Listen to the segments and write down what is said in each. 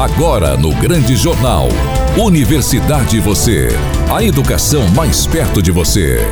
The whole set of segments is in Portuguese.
Agora no Grande Jornal. Universidade Você. A educação mais perto de você.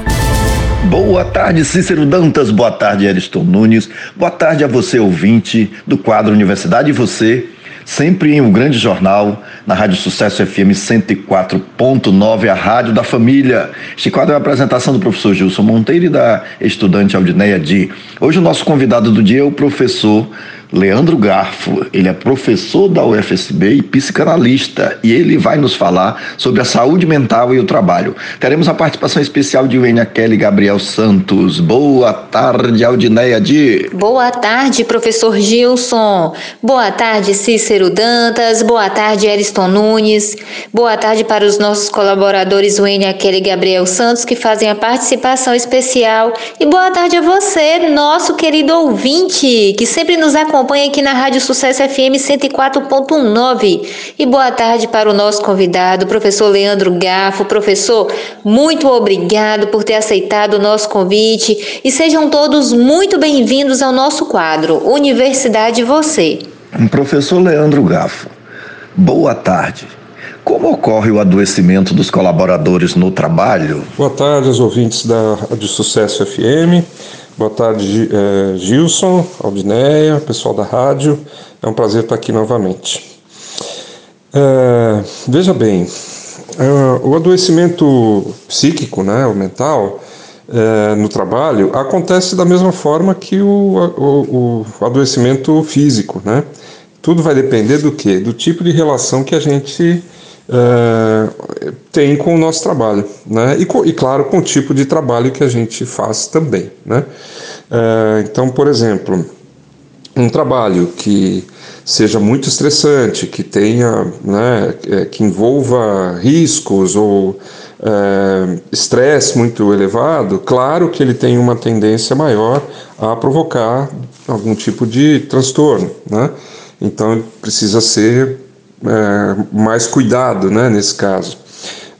Boa tarde, Cícero Dantas. Boa tarde, Ariston Nunes. Boa tarde a você, ouvinte do quadro Universidade Você sempre em um grande jornal, na Rádio Sucesso FM 104.9, a Rádio da Família. Este quadro é a apresentação do professor Gilson Monteiro e da estudante Aldineia Di. Hoje o nosso convidado do dia é o professor Leandro Garfo. Ele é professor da UFSB e psicanalista e ele vai nos falar sobre a saúde mental e o trabalho. Teremos a participação especial de Wênia Kelly Gabriel Santos. Boa tarde, Aldineia Di. Boa tarde, professor Gilson. Boa tarde, Cícero Dantas. Boa tarde, Ariston Nunes. Boa tarde para os nossos colaboradores Wênia Kelly Gabriel Santos que fazem a participação especial. E boa tarde a você, nosso querido ouvinte, que sempre nos acompanha acompanha aqui na Rádio Sucesso FM 104.9. E boa tarde para o nosso convidado, professor Leandro Gafo. Professor, muito obrigado por ter aceitado o nosso convite e sejam todos muito bem-vindos ao nosso quadro Universidade Você. Professor Leandro Gafo, boa tarde. Como ocorre o adoecimento dos colaboradores no trabalho? Boa tarde aos ouvintes da Rádio Sucesso FM. Boa tarde, é, Gilson, Aldineia, pessoal da rádio. É um prazer estar aqui novamente. É, veja bem, é, o adoecimento psíquico, né, o mental, é, no trabalho acontece da mesma forma que o, o, o, adoecimento físico, né? Tudo vai depender do que? Do tipo de relação que a gente é, tem com o nosso trabalho, né? E, e, claro, com o tipo de trabalho que a gente faz também, né? É, então, por exemplo, um trabalho que seja muito estressante, que tenha, né, é, que envolva riscos ou é, estresse muito elevado, claro que ele tem uma tendência maior a provocar algum tipo de transtorno, né? Então precisa ser é, mais cuidado né, nesse caso.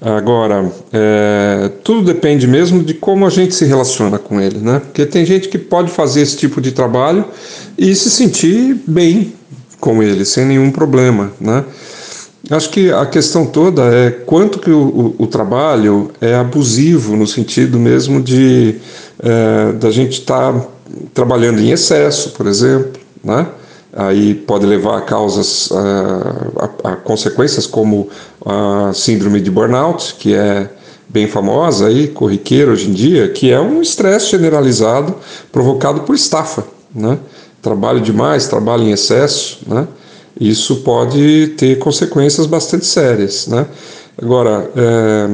Agora, é, tudo depende mesmo de como a gente se relaciona com ele, né? Porque tem gente que pode fazer esse tipo de trabalho e se sentir bem com ele, sem nenhum problema, né? Acho que a questão toda é quanto que o, o, o trabalho é abusivo no sentido mesmo de é, da gente estar tá trabalhando em excesso, por exemplo, né? Aí pode levar a causas, a, a, a, consequências como a síndrome de burnout, que é bem famosa aí, corriqueira hoje em dia, que é um estresse generalizado provocado por estafa, né? Trabalho demais, trabalho em excesso, né? Isso pode ter consequências bastante sérias, né? Agora, é,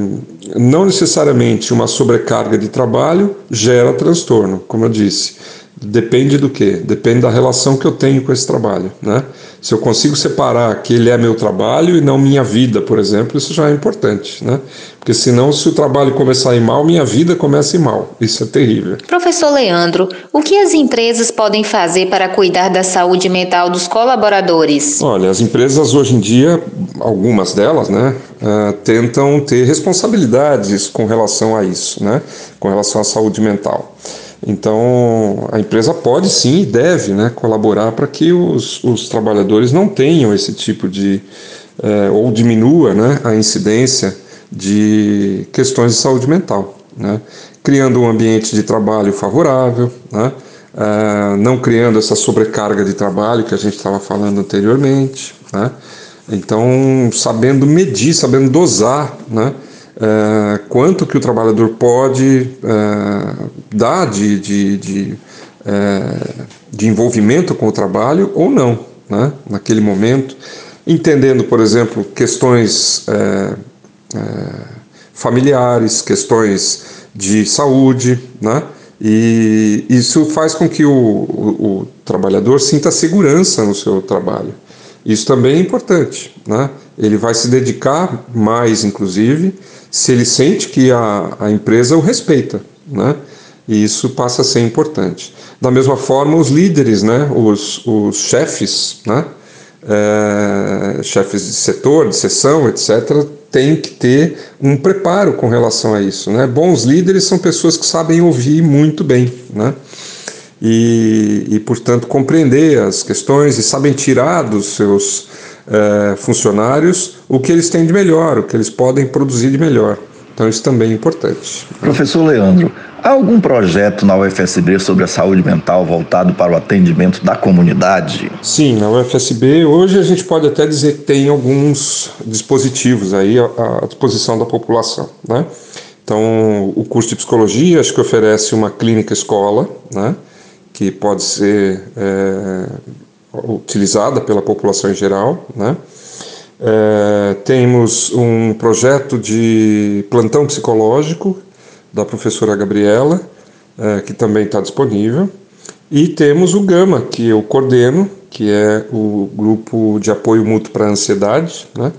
não necessariamente uma sobrecarga de trabalho gera transtorno, como eu disse. Depende do que? Depende da relação que eu tenho com esse trabalho, né? Se eu consigo separar que ele é meu trabalho e não minha vida, por exemplo, isso já é importante, né? Porque senão, se o trabalho começar a ir mal, minha vida começa a ir mal. Isso é terrível. Professor Leandro, o que as empresas podem fazer para cuidar da saúde mental dos colaboradores? Olha, as empresas hoje em dia, algumas delas, né, uh, tentam ter responsabilidades com relação a isso, né? Com relação à saúde mental. Então, a empresa pode sim e deve né, colaborar para que os, os trabalhadores não tenham esse tipo de. É, ou diminua né, a incidência de questões de saúde mental, né, criando um ambiente de trabalho favorável, né, é, não criando essa sobrecarga de trabalho que a gente estava falando anteriormente. Né, então, sabendo medir, sabendo dosar né, é, quanto que o trabalhador pode é, dar de, de, de, é, de, envolvimento com o trabalho ou não, né, naquele momento, entendendo, por exemplo, questões familiares, questões de saúde, né, e isso faz com que o, o, o trabalhador sinta segurança no seu trabalho. Isso também é importante, né? Ele vai se dedicar mais, inclusive, se ele sente que a, a empresa o respeita, né? E isso passa a ser importante. Da mesma forma, os líderes, né? Os, os chefes, né? É, chefes de setor, de seção, etc., têm que ter um preparo com relação a isso. Né? Bons líderes são pessoas que sabem ouvir muito bem, né? E, e portanto, compreender as questões e sabem tirar dos seus é, funcionários o que eles têm de melhor, o que eles podem produzir de melhor. Então isso também é importante. Professor Leandro, há algum projeto na UFSB sobre a saúde mental voltado para o atendimento da comunidade? Sim, na UFSB hoje a gente pode até dizer que tem alguns dispositivos aí à, disposição da população, né? Então, o curso de psicologia acho que oferece uma clínica escola, né? Que pode ser é, utilizada pela população em geral, né? É, temos um projeto de plantão psicológico da professora Gabriela, é, que também está disponível. E temos o Gama, que eu coordeno, que é o grupo de apoio mútuo para a ansiedade. Né?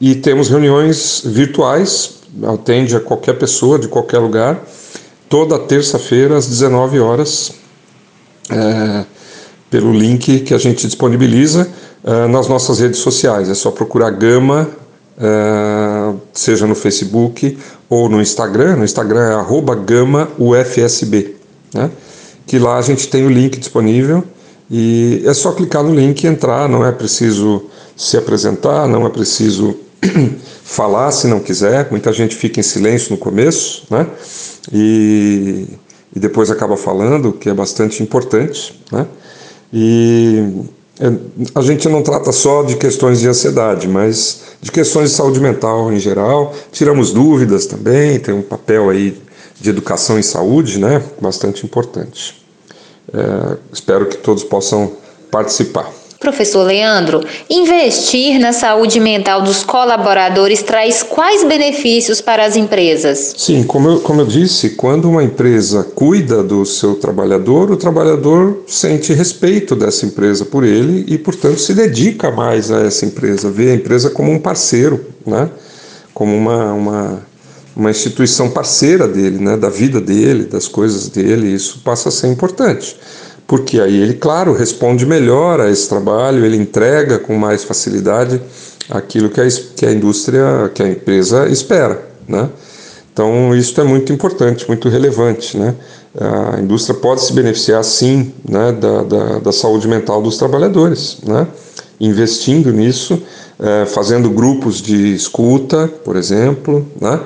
E temos reuniões virtuais, atende a qualquer pessoa de qualquer lugar, toda terça-feira às 19 horas, é, pelo link que a gente disponibiliza uh, nas nossas redes sociais. É só procurar Gama, uh, seja no Facebook ou no Instagram. No Instagram é GamaUFSB, né? que lá a gente tem o link disponível e é só clicar no link e entrar, não é preciso se apresentar, não é preciso falar se não quiser. Muita gente fica em silêncio no começo, né? E, e depois acaba falando, que é bastante importante, né? E é, a gente não trata só de questões de ansiedade, mas de questões de saúde mental em geral. Tiramos dúvidas também, tem um papel aí de educação em saúde, né? Bastante importante. É, espero que todos possam participar. Professor Leandro, investir na saúde mental dos colaboradores traz quais benefícios para as empresas? Sim, como eu, como eu disse, quando uma empresa cuida do seu trabalhador, o trabalhador sente respeito dessa empresa por ele e, portanto, se dedica mais a essa empresa, vê a empresa como um parceiro, né? como uma, uma, uma instituição parceira dele, né? da vida dele, das coisas dele, isso passa a ser importante porque aí ele, claro, responde melhor a esse trabalho, ele entrega com mais facilidade aquilo que a, que a indústria, que a empresa espera, né? Então, isso é muito importante, muito relevante, né? A indústria pode se beneficiar, sim, né, da, da, da saúde mental dos trabalhadores, né? Investindo nisso, é, fazendo grupos de escuta, por exemplo, né?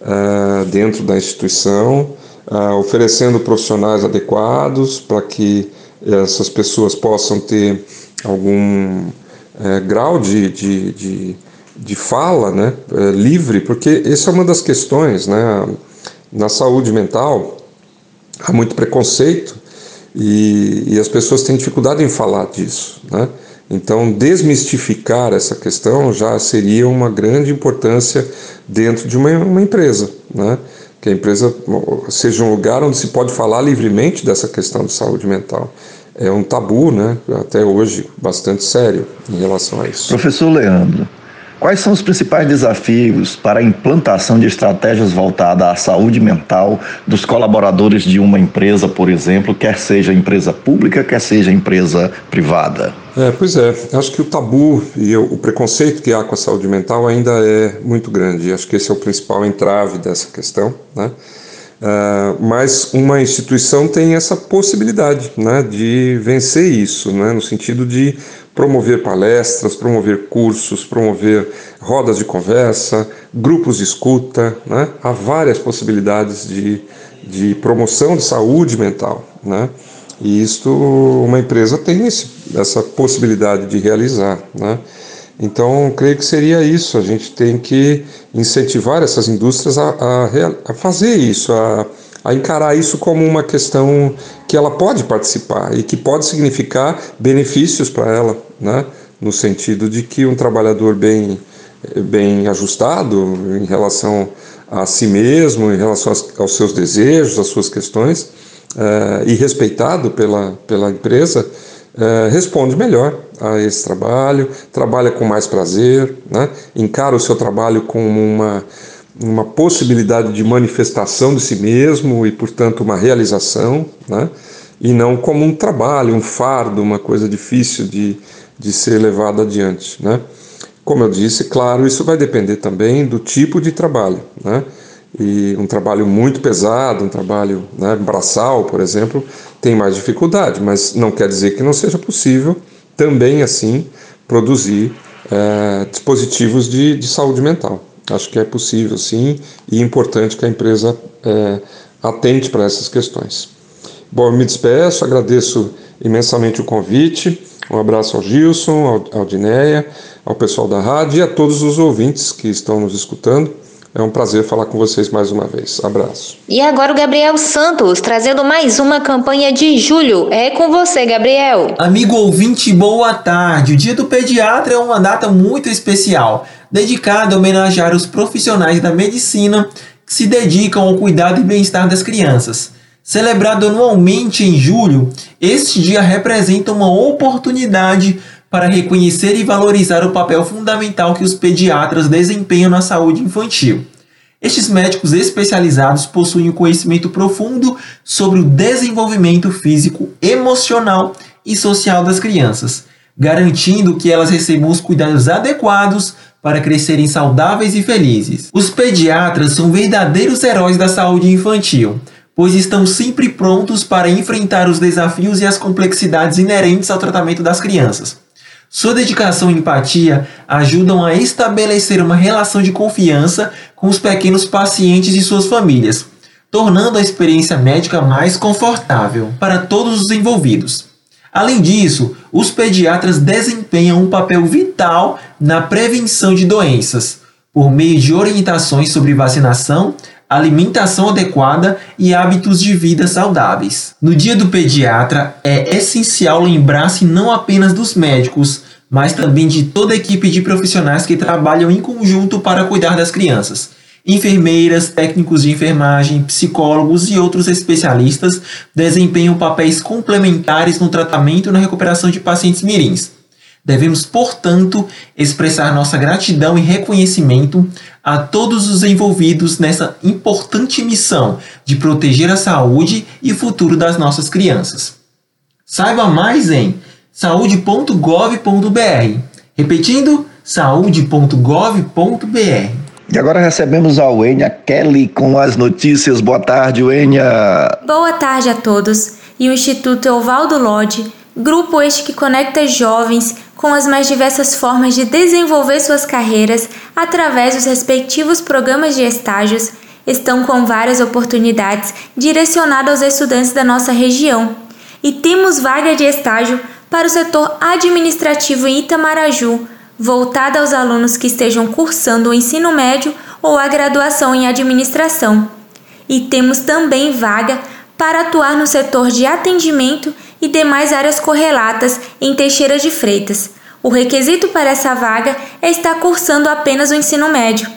É, dentro da instituição, ah, oferecendo profissionais adequados para que essas pessoas possam ter algum é, grau de, de, de, de, fala né, é, livre, porque essa é uma das questões. Né, na saúde mental, há muito preconceito e, e as pessoas têm dificuldade em falar disso. Né? Então, desmistificar essa questão já seria uma grande importância dentro de uma, uma empresa. Né? Que a empresa seja um lugar onde se pode falar livremente dessa questão de saúde mental. É um tabu, né, até hoje, bastante sério em relação a isso. Professor Leandro, Quais são os principais desafios para a implantação de estratégias voltadas à saúde mental dos colaboradores de uma empresa, por exemplo, quer seja empresa pública, quer seja empresa privada? É, pois é, acho que o tabu e o preconceito que há com a saúde mental ainda é muito grande. Acho que esse é o principal entrave dessa questão, né? Uh, mas uma instituição tem essa possibilidade né, de vencer isso, né, no sentido de promover palestras, promover cursos, promover rodas de conversa, grupos de escuta. Né? Há várias possibilidades de, de promoção de saúde mental. Né? E isto uma empresa tem esse, essa possibilidade de realizar. Né? Então, creio que seria isso. A gente tem que incentivar essas indústrias a, a, a fazer isso, a, a encarar isso como uma questão que ela pode participar e que pode significar benefícios para ela, né? no sentido de que um trabalhador bem, bem ajustado em relação a si mesmo, em relação aos seus desejos, às suas questões, uh, e respeitado pela, pela empresa, uh, responde melhor a esse trabalho, trabalha com mais prazer, né? encara o seu trabalho como uma uma possibilidade de manifestação de si mesmo e, portanto, uma realização, né? e não como um trabalho, um fardo, uma coisa difícil de, de ser levada adiante. Né? Como eu disse, claro, isso vai depender também do tipo de trabalho. Né? E um trabalho muito pesado, um trabalho né, braçal, por exemplo, tem mais dificuldade, mas não quer dizer que não seja possível também assim produzir é, dispositivos de, de, saúde mental. Acho que é possível, sim, e importante que a empresa é, atente para essas questões. Bom, eu me despeço, agradeço imensamente o convite. Um abraço ao Gilson, ao Dinéia, ao pessoal da rádio e a todos os ouvintes que estão nos escutando. É um prazer falar com vocês mais uma vez. Abraço. E agora o Gabriel Santos, trazendo mais uma campanha de julho. É com você, Gabriel. Amigo ouvinte, boa tarde. O Dia do Pediatra é uma data muito especial, dedicada a homenagear os profissionais da medicina que se dedicam ao cuidado e bem-estar das crianças. Celebrado anualmente em julho, este dia representa uma oportunidade para reconhecer e valorizar o papel fundamental que os pediatras desempenham na saúde infantil. Estes médicos especializados possuem um conhecimento profundo sobre o desenvolvimento físico, emocional e social das crianças, garantindo que elas recebam os cuidados adequados para crescerem saudáveis e felizes. Os pediatras são verdadeiros heróis da saúde infantil, pois estão sempre prontos para enfrentar os desafios e as complexidades inerentes ao tratamento das crianças. Sua dedicação e empatia ajudam a estabelecer uma relação de confiança com os pequenos pacientes e suas famílias, tornando a experiência médica mais confortável para todos os envolvidos. Além disso, os pediatras desempenham um papel vital na prevenção de doenças, por meio de orientações sobre vacinação, alimentação adequada e hábitos de vida saudáveis. No dia do pediatra, é essencial lembrar-se não apenas dos médicos, mas também de toda a equipe de profissionais que trabalham em conjunto para cuidar das crianças. Enfermeiras, técnicos de enfermagem, psicólogos e outros especialistas desempenham papéis complementares no tratamento e na recuperação de pacientes mirins. Devemos, portanto, expressar nossa gratidão e reconhecimento a todos os envolvidos nessa importante missão de proteger a saúde e futuro das nossas crianças. Saiba mais em saúde.gov.br. Repetindo, saúde.gov.br. E agora recebemos a Uênia Kelly com as notícias. Boa tarde, Uênia. Boa tarde a todos. E o Instituto Evaldo Lodge, grupo este que conecta jovens com as mais diversas formas de desenvolver suas carreiras através dos respectivos programas de estágios, estão com várias oportunidades direcionadas aos estudantes da nossa região. E temos vaga de estágio para o setor administrativo em Itamaraju, voltada aos alunos que estejam cursando o ensino médio ou a graduação em administração. E temos também vaga para atuar no setor de atendimento e demais áreas correlatas em Teixeira de Freitas. O requisito para essa vaga é estar cursando apenas o ensino médio.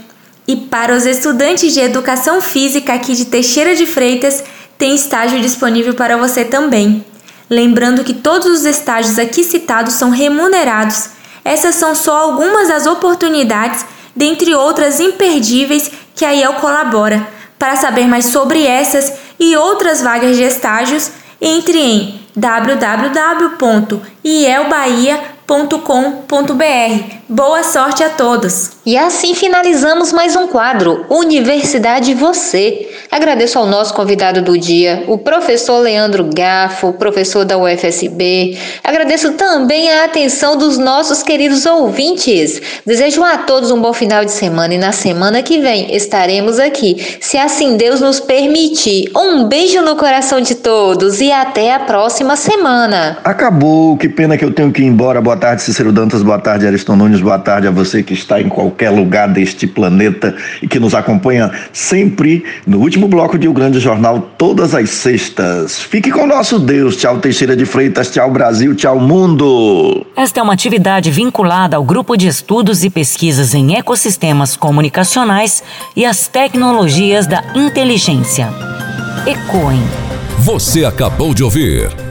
E para os estudantes de educação física aqui de Teixeira de Freitas, tem estágio disponível para você também. Lembrando que todos os estágios aqui citados são remunerados. Essas são só algumas das oportunidades, dentre outras imperdíveis, que a IEL colabora. Para saber mais sobre essas e outras vagas de estágios, entre em www.ielbahia.com.br. Boa sorte a todos! E assim finalizamos mais um quadro Universidade Você. Agradeço ao nosso convidado do dia, o professor Leandro Gafo, professor da UFSB. Agradeço também a atenção dos nossos queridos ouvintes. Desejo a todos um bom final de semana e na semana que vem estaremos aqui, se assim Deus nos permitir. Um beijo no coração de todos e até a próxima semana. Acabou, que pena que eu tenho que ir embora. Boa tarde, Cícero Dantas, boa tarde, Ariston Nunes, boa tarde a você que está em qualquer lugar deste planeta e que nos acompanha sempre no último bloco de O Grande Jornal, todas as sextas. Fique com o nosso Deus. Tchau, Teixeira de Freitas. Tchau, Brasil. Tchau, mundo. Esta é uma atividade vinculada ao Grupo de Estudos e Pesquisas em Ecossistemas Comunicacionais e as Tecnologias da Inteligência. ECOEM. Você acabou de ouvir.